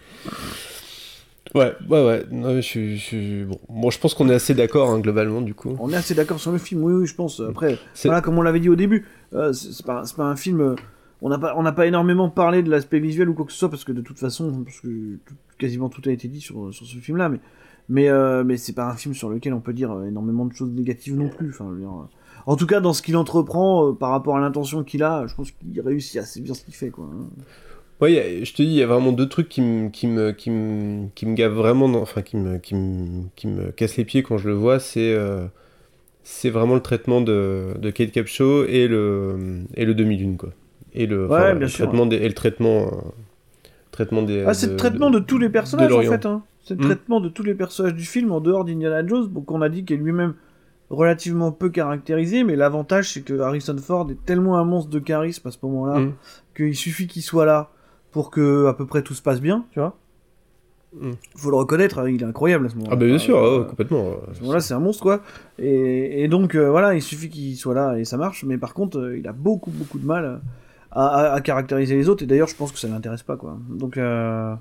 Ouais, ouais, ouais. Non, je, suis- je suis- bon. Bon, je pense qu'on est assez d'accord, hein, globalement, du coup.
On est assez d'accord sur le film, oui, oui, je pense. Après, voilà, comme on l'avait dit au début, euh, c'est pas, pas un film. euh, on n'a pas, on pas énormément parlé de l'aspect visuel ou quoi que ce soit parce que de toute façon, parce que tout- quasiment tout a été dit sur, sur ce film-là, mais mais euh, mais c'est pas un film sur lequel on peut dire énormément de choses négatives non plus. Enfin, dire, euh, en tout cas, dans ce qu'il entreprend par rapport à l'intention qu'il a, je pense qu'il réussit assez bien ce qu'il fait, quoi. hein.
Ouais, je te dis, il y a vraiment deux trucs qui me, qui me, qui me, qui me gavent vraiment, dans- enfin, qui me, qui me, qui me cassent les pieds quand je le vois, c'est, euh, c'est vraiment le traitement de, de Kate Capshaw et le, et le demi-lune, quoi. Et le, enfin,
Ouais,
voilà,
bien
le
sûr,
traitement des, et le traitement, euh, traitement des.
Ah, c'est le traitement de, tous les personnages en fait. Hein. C'est le
Mm.
traitement de tous les personnages du film en dehors d'Indiana Jones, qu'on a dit qu'il est lui-même relativement peu caractérisé, mais l'avantage c'est que Harrison Ford est tellement un monstre de charisme à ce moment-là
Mm.
qu'il suffit qu'il soit là pour que à peu près tout se passe bien, tu vois.
Mm.
Faut le reconnaître, hein, il est incroyable à ce moment-là.
Ah, bah bien sûr,
Euh,
ouais, complètement.
à ce moment-là, c'est un monstre, quoi. Et, et donc, euh, voilà, il suffit qu'il soit là et ça marche. Mais par contre, euh, il a beaucoup, beaucoup de mal à, à- à caractériser les autres. Et d'ailleurs, je pense que ça l'intéresse pas, quoi. Donc, euh,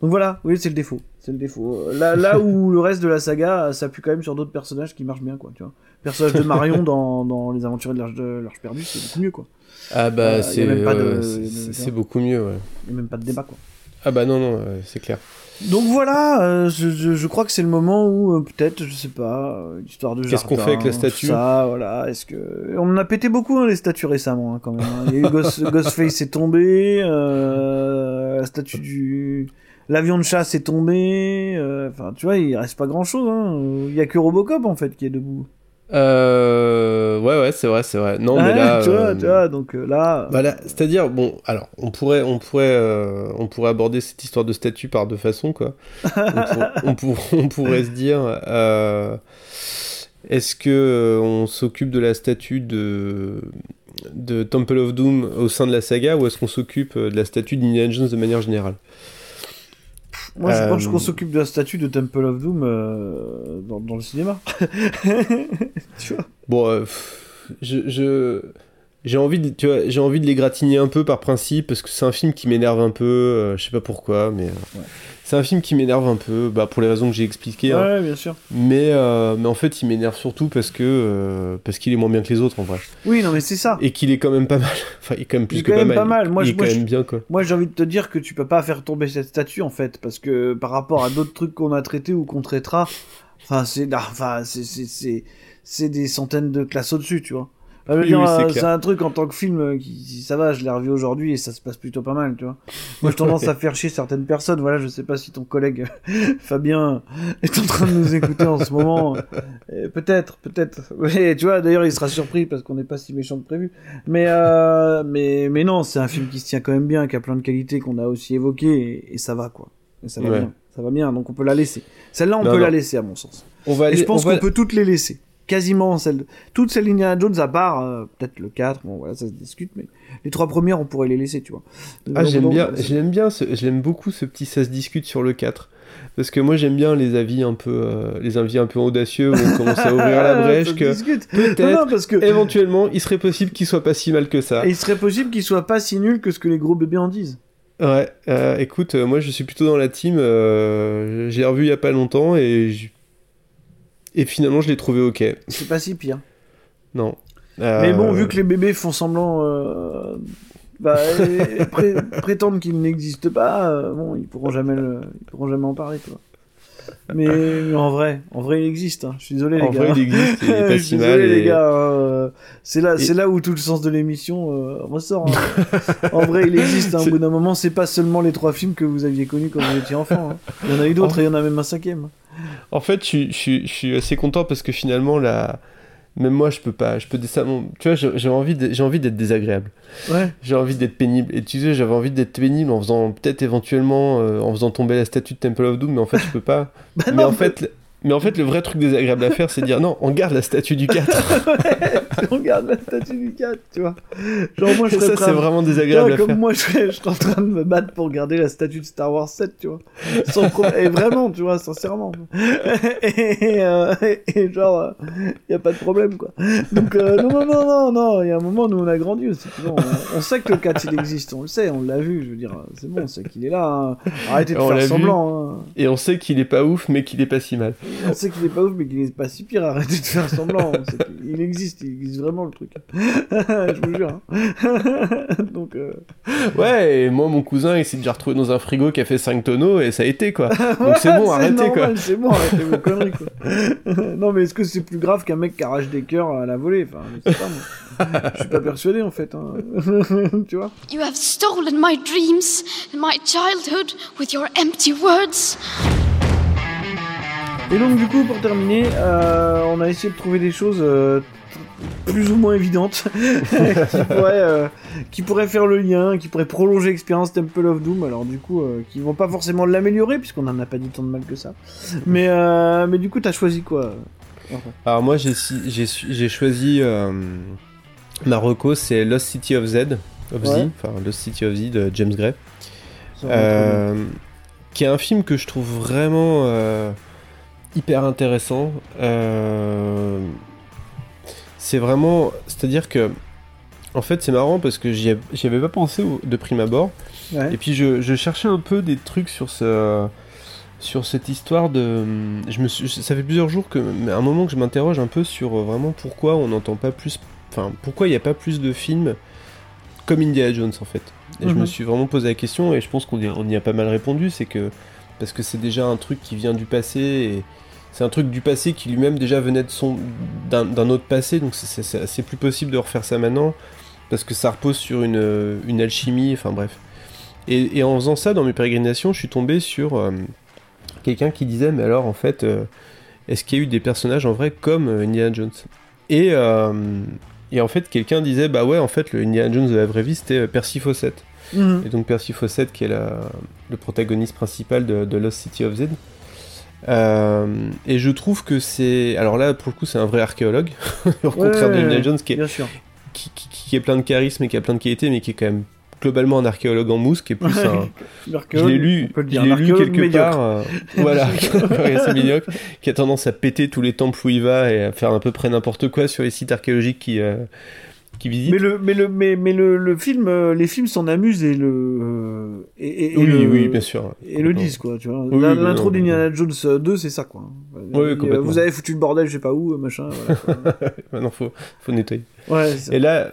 donc voilà, oui, c'est le défaut. C'est le défaut. Euh, Là, là où le reste de la saga euh, s'appuie quand même sur d'autres personnages qui marchent bien, quoi. Tu vois. Le personnage de Marion dans, dans Les Aventuriers de l'Arche perdue, c'est beaucoup mieux, quoi.
Ah
Euh,
bah
a
c'est ouais, beaucoup mieux ouais.
Il n'y a même pas de débat, quoi.
Ah bah non non euh, c'est clair.
Donc voilà, euh, je, je- je crois que c'est le moment où euh, peut-être, je sais pas, euh, l'histoire de
Qu'est-ce qu'on fait avec la statue
Ça, voilà. Est-ce que on en a pété beaucoup hein, les statues récemment hein, quand même. hein. Il y a eu Ghost- Ghostface est tombé, euh, la statue du l'avion de chasse est tombé. euh, Enfin, tu vois, il reste pas grand-chose. hein. Il y a que Robocop en fait qui est debout.
Euh, ouais ouais c'est vrai c'est vrai. Non mais là.
tu vois,
euh,
tu vois, donc euh, là.
Voilà, c'est-à-dire bon, alors on pourrait, on pourrait, euh, on pourrait aborder cette histoire de statut par deux façons quoi. on, pour- on pour- on pourrait se dire, euh, est-ce que on s'occupe de la statue de de Temple of Doom au sein de la saga ou est-ce qu'on s'occupe de la statue d'Indiana Jones de manière générale?
Moi, je pense
euh,
qu'on s'occupe de la statue de Temple of Doom euh, dans, dans le cinéma. tu vois.
Bon, euh, je, je, j'ai envie de, tu vois, j'ai envie de les gratigner un peu par principe parce que c'est un film qui m'énerve un peu. euh, je sais pas pourquoi, mais euh, c'est un film qui m'énerve un peu, bah, pour les raisons que j'ai expliquées. hein.
Ouais, bien sûr.
Mais, euh, mais en fait, il m'énerve surtout parce que parce qu'il est moins bien que les autres en vrai,
Oui, non, mais c'est ça.
et qu'il est quand même pas mal. enfin, il est quand même plus
Il est
que
quand
pas
même
mal.
pas mal. Moi,
il est
moi,
quand
je-
même bien quoi.
Moi, j'ai envie de te dire que tu peux pas faire tomber cette statue, en fait, parce que par rapport à d'autres trucs qu'on a traités ou qu'on traitera, enfin, c'est, enfin, c'est, c'est, c'est, c'est des centaines de classes au-dessus, tu vois.
Oui, oui, c'est
euh, c'est un truc en tant que film euh, qui, ça va, je l'ai revu aujourd'hui et ça se passe plutôt pas mal, tu vois. Moi, j'ai tendance à faire chier certaines personnes. Voilà, je sais pas si ton collègue Fabien est en train de nous écouter en ce moment. Euh, peut-être, peut-être. Ouais, tu vois, d'ailleurs, il sera surpris parce qu'on n'est pas si méchant que prévu. Mais, euh, mais, mais non, c'est un film qui se tient quand même bien, qui a plein de qualités qu'on a aussi évoquées et, et ça va, quoi. Et ça va
Ouais.
bien. Ça va bien, donc on peut la laisser. Celle-là, on
Non,
peut
non.
la laisser, à mon sens.
On va
Et
aller,
je pense
va-
qu'on peut toutes les laisser. Quasiment celles, toutes celles Indiana Jones à part, euh, peut-être le 4, bon voilà, ça se discute, mais les trois premières, on pourrait les laisser, tu vois.
Ah, j'aime bien, j'aime bien, j'aime beaucoup ce petit ça se discute sur le 4. Parce que moi j'aime bien les avis un peu, euh, les avis un peu audacieux où on commence à ouvrir la brèche que
discute.
peut-être,
que
éventuellement, il serait possible qu'il soit pas si mal que ça.
et il serait possible qu'il soit pas si nul que ce que les gros bébés en disent.
Ouais, euh, écoute, euh, moi je suis plutôt dans la team. j'ai revu il y a pas longtemps et et finalement je l'ai trouvé ok.
C'est pas si pire.
Non.
Mais bon,
Euh,
vu que les bébés font semblant, euh, bah, et pré- prétendent qu'ils n'existent pas, euh, bon, ils pourront jamais, le- ils pourront jamais en parler, quoi. Mais, mais en vrai, en vrai, il existe. hein. Je suis désolé,
en
les
vrai,
gars.
il existe, il est
Je
pas
suis
si
désolé,
mal.
les gars. hein. C'est là,
Et-
c'est là où tout le sens de l'émission euh, ressort. hein. en vrai, il existe. Au bout d'un moment, c'est pas seulement les trois films que vous aviez connus quand vous étiez enfant. Il y en a eu d'autres et il y en a même un cinquième.
En fait, je, suis- je, suis- je suis assez content parce que finalement, là, même moi, je peux pas. Je peux décemment- Tu vois, j'ai envie, j'ai envie d'être désagréable.
Ouais.
J'ai envie d'être pénible. Et tu sais, j'avais envie d'être pénible en faisant peut-être éventuellement euh, en faisant tomber la statue de Temple of Doom, mais en fait, je peux pas.
Bah
mais
non,
en fait, mais en fait, le vrai truc désagréable à faire, c'est dire non, on garde la statue du 4.
on garde la statue du 4, tu vois. Genre, moi, je serais
ça, c'est vraiment désagréable
vois,
à
comme
faire.
moi, je serais, je serais en train de me battre pour garder la statue de Star Wars 7, tu vois. Sans pro- Et vraiment, tu vois, sincèrement. Et, euh, et genre, il y a pas de problème, quoi. Donc, euh, non, non, non, non, non, il y a un moment, nous, on a grandi aussi. On, on sait que le 4, il existe, on le sait, on l'a vu, je veux dire, c'est bon, on sait qu'il est là. hein. Arrêtez de
On
faire semblant. hein.
Et on sait qu'il est pas ouf, mais qu'il est pas si mal.
On sait qu'il est pas ouf, mais qu'il est pas si pire. Arrêtez de faire semblant. Il existe, il existe vraiment le truc. je vous jure. hein. Donc, euh,
Ouais, et moi, mon cousin, il s'est déjà retrouvé dans un frigo qui a fait 5 tonneaux et ça a été quoi. Donc c'est bon, arrêtez
normal,
quoi.
C'est bon, arrêtez vos conneries quoi. non, mais est-ce que c'est plus grave qu'un mec qui arrache des cœurs à la volée? Enfin, je sais pas moi. Je suis pas persuadé en fait. hein. tu vois?
You have stolen my dreams and my childhood with your empty words.
Et donc du coup, pour terminer, euh, on a essayé de trouver des choses euh, plus ou moins évidentes qui, pourraient, euh, qui pourraient faire le lien, qui pourraient prolonger l'expérience Temple of Doom. Alors du coup, qui vont pas forcément l'améliorer puisqu'on en a pas dit tant de mal que ça. Mais mais du coup, t'as choisi quoi
Alors moi, j'ai choisi ma reco, c'est Lost City of Z, of
Ouais.
Z, enfin Lost City of Z de James Gray. Qui est un film que je trouve vraiment hyper intéressant. Euh, c'est vraiment, c'est-à-dire que, en fait, c'est marrant parce que j'y av- j'y avais pas pensé de prime abord.
Ouais.
Et puis je, je cherchais un peu des trucs sur ce, sur cette histoire de, je me suis, ça fait plusieurs jours que, mais à un moment que je m'interroge un peu sur euh, vraiment pourquoi on n'entend pas plus, enfin pourquoi il n'y a pas plus de films comme Indiana Jones en fait. Et je
Mhm.
me suis vraiment posé la question et je pense qu'on y, on y a pas mal répondu, c'est que parce que c'est déjà un truc qui vient du passé et c'est un truc du passé qui lui-même déjà venait de son d'un autre passé, donc c'est- plus possible de refaire ça maintenant parce que ça repose sur une, une alchimie, enfin bref. Et, en faisant ça dans mes pérégrinations, je suis tombé sur euh, quelqu'un qui disait mais alors en fait euh, est-ce qu'il y a eu des personnages en vrai comme euh, Indiana Jones? Et, et en fait quelqu'un disait bah ouais en fait le Indiana Jones de la vraie vie c'était Percy Fawcett
Mhm.
et donc Percy Fawcett qui est la- le protagoniste principal de, de Lost City of Z. Euh, et je trouve que c'est. Alors là, pour le coup, c'est un vrai archéologue, au
Ouais,
contraire de Indiana. Jones qui est,
Bien sûr.
qui, qui- qui est plein de charisme et qui a plein de qualités, mais qui est quand même globalement un archéologue en mousse, qui est plus un. Je l'ai lu, je l'ai lu quelque
médiocre.
part. euh, voilà, Ouais, c'est médiocre. Qui a tendance à péter tous les temples où il va et à faire à peu près n'importe quoi sur les sites archéologiques qui, euh, qui.
Mais le, mais le, mais, mais le, le film, euh, les films s'en amusent et le, euh, et, et- et
Oui,
le-
oui, bien sûr.
Et le disent, quoi, tu vois.
Oui, oui,
L'intro
non,
d'Indiana Jones 2, c'est ça, quoi.
Oui,
euh,
complètement.
Vous avez foutu le bordel, je sais pas où, euh, machin. voilà.
Maintenant, faut, faut nettoyer.
ouais.
Et là,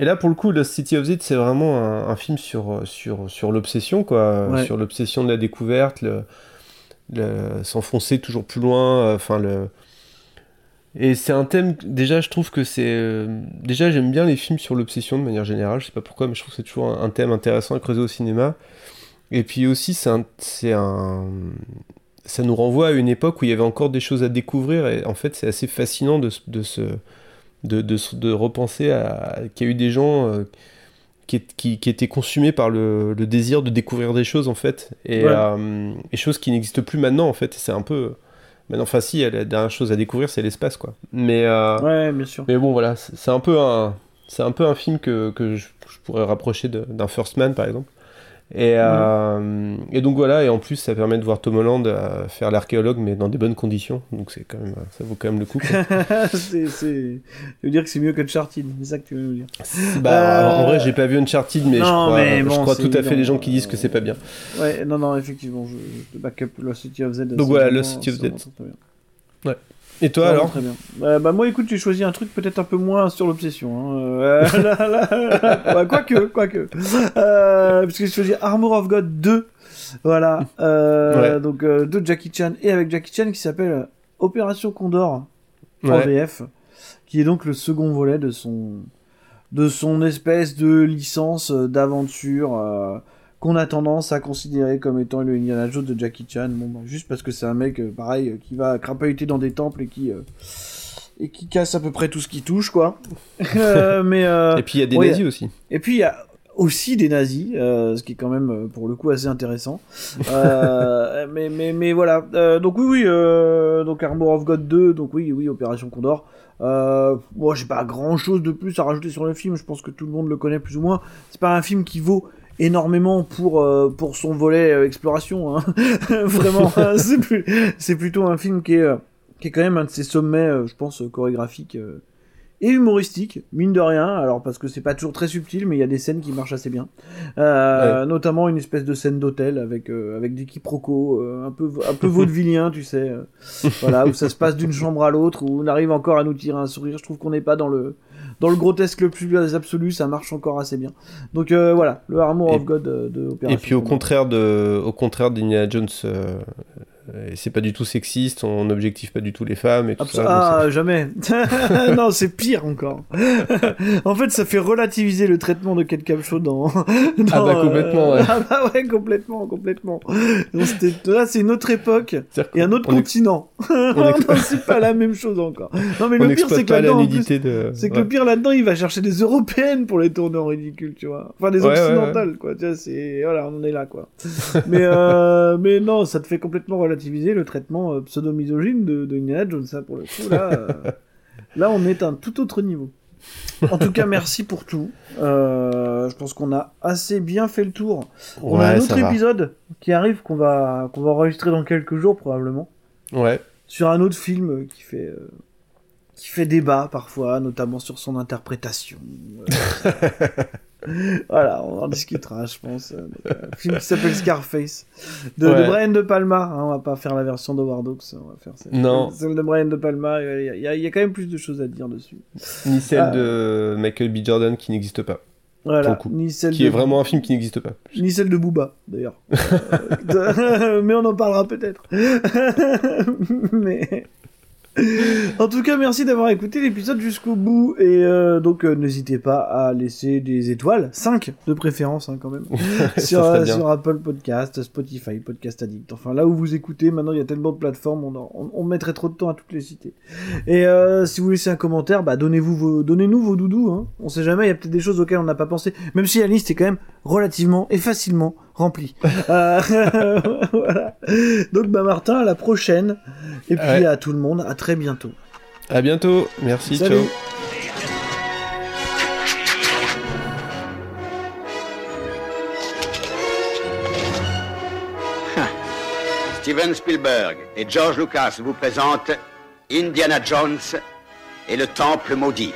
et là, pour le coup, Lost City of Z, c'est vraiment un, un film sur, euh, sur, sur l'obsession, quoi.
Ouais.
Sur l'obsession de la découverte, le, le- s'enfoncer toujours plus loin, euh, enfin, le. Et c'est un thème, déjà, je trouve que c'est. euh, Déjà, j'aime bien les films sur l'obsession de manière générale, je sais pas pourquoi, mais je trouve que c'est toujours un, un thème intéressant à creuser au cinéma. Et puis aussi, c'est un, un. Ça nous renvoie à une époque où il y avait encore des choses à découvrir, et en fait, c'est assez fascinant de, se- de se de, de, se- de repenser à qu'il y a eu des gens euh, qui, qui, qui étaient consumés par le, le désir de découvrir des choses en fait et,
Ouais.
euh, et choses qui n'existent plus maintenant en fait c'est un peu maintenant enfin si la dernière chose à découvrir c'est l'espace quoi mais euh,
Ouais, bien sûr.
mais bon voilà c'est un peu un c'est un peu un film que, que je, je pourrais rapprocher d'un First Man par exemple et, euh, et donc voilà, et en plus ça permet de voir Tom Holland euh, faire l'archéologue mais dans des bonnes conditions, donc c'est quand même, ça vaut quand même le coup.
c'est, c'est... Veux dire que c'est mieux que Uncharted, c'est ça que tu veux nous dire.
Bah,
Euh,
en vrai, j'ai pas vu Uncharted, mais je crois,
mais
je crois tout à fait les gens qui disent que c'est pas bien.
Ouais, non, non, effectivement, je, je back up Lost City of Z. c'est
voilà, Lost City of Z. Et toi
Vraiment
alors
Très bien. Euh, bah moi écoute, j'ai choisi un truc peut-être un peu moins sur l'obsession. Hein. Euh, bah, quoique, quoique. Euh, parce que j'ai choisi Armor of God 2. Voilà. Euh,
Ouais.
Donc euh, de Jackie Chan et avec Jackie Chan qui s'appelle Opération Condor en
Ouais.
VF, qui est donc le second volet de son de son espèce de licence d'aventure qu'on a tendance à considérer comme étant le Indiana Jones de Jackie Chan. Bon, bah, juste parce que c'est un mec euh, pareil euh, qui va crapahuter dans des temples et qui euh, et qui casse à peu près tout ce qui touche quoi. Mais
Et puis il y a des
ouais,
nazis aussi.
et puis il y a aussi des nazis, ce qui est quand même pour le coup assez intéressant. Mais, mais, mais voilà. Donc oui, oui, donc Armor of God 2, donc oui, oui, Opération Condor. Euh, moi, j'ai pas grand chose de plus à rajouter sur le film. Je pense que tout le monde le connaît plus ou moins. C'est pas un film qui vaut énormément pour euh, pour son volet euh, exploration. Hein. Vraiment, hein, c'est plus, c'est plutôt un film qui est euh, qui est quand même un de ses sommets, je pense, chorégraphiques. et humoristique, mine de rien, alors parce que c'est pas toujours très subtil, mais il y a des scènes qui marchent assez bien. Notamment une espèce de scène d'hôtel avec, avec des quiproquos, un peu, un peu vaudevillien, tu sais. voilà, où ça se passe d'une chambre à l'autre, où on arrive encore à nous tirer un sourire. Je trouve qu'on n'est pas dans le, dans le grotesque le plus absolu, ça marche encore assez bien. Donc euh, voilà, le Armor
Et-
of God euh, de Opération.
Et puis au contraire de, au contraire d'Indiana Jones, euh, euh, c'est pas du tout sexiste, on n'objective pas du tout les femmes et tout ça. donc
ah, jamais. non, c'est pire encore. en fait, ça fait relativiser le traitement de Kate Capshaw dans, dans,
Ah bah, complètement, ouais.
Ah bah ouais, complètement, complètement. Donc, là, c'est une autre époque et un autre continent. c'est pas la même chose encore. Non, mais
on
le pire, c'est que là-dedans,
de.
c'est que
ouais.
le pire là-dedans, il va chercher des européennes pour les tourner en ridicule, tu vois. Enfin, des
ouais,
occidentales, quoi. Tu vois, c'est voilà, on en est là, quoi. mais euh, mais non, ça te fait complètement relativiser le traitement euh, pseudo-misogyne de, de Indiana Jones, ça pour le coup là. euh, là, on est à un tout autre niveau. En tout cas, merci pour tout. Euh, je pense qu'on a assez bien fait le tour. On a un autre
va.
épisode qui arrive qu'on va qu'on va enregistrer dans quelques jours probablement
Ouais.
sur un autre film qui fait euh, qui fait débat parfois, notamment sur son interprétation. Euh, voilà, on en discutera, je pense. Euh, donc, Un film qui s'appelle Scarface de. Brian de Palma. hein, on va pas faire la version de War Dogs, on va faire celle,
Non.
celle de Brian de Palma. Il y, a- y y quand même plus de choses à dire dessus.
Ni celle
Ah.
de Michael B. Jordan qui n'existe pas.
Voilà,
coup.
ni celle
Qui
de
est vraiment un film qui n'existe pas.
ni celle de Booba d'ailleurs. Euh, mais on en parlera peut-être. mais en tout cas, merci d'avoir écouté l'épisode jusqu'au bout et euh, donc euh, n'hésitez pas à laisser des étoiles, 5 de préférence hein, quand même, sur, euh, sur Apple Podcast, Spotify, Podcast Addict. Enfin là où vous écoutez, maintenant il y a tellement de plateformes, on, en- on, on mettrait trop de temps à toutes les citer. Et euh, si vous laissez un commentaire, bah donnez-vous vos, donnez-nous vos doudous. Hein. On sait jamais, il y a peut-être des choses auxquelles on n'a pas pensé, même si la liste est quand même relativement et facilement remplie. Euh, voilà. Donc bah Martin, à la prochaine. Et puis
Ouais.
à tout le monde, à très bientôt.
À bientôt. Merci.
Salut.
Ciao.
Steven Spielberg et George Lucas vous présentent Indiana Jones et le Temple maudit.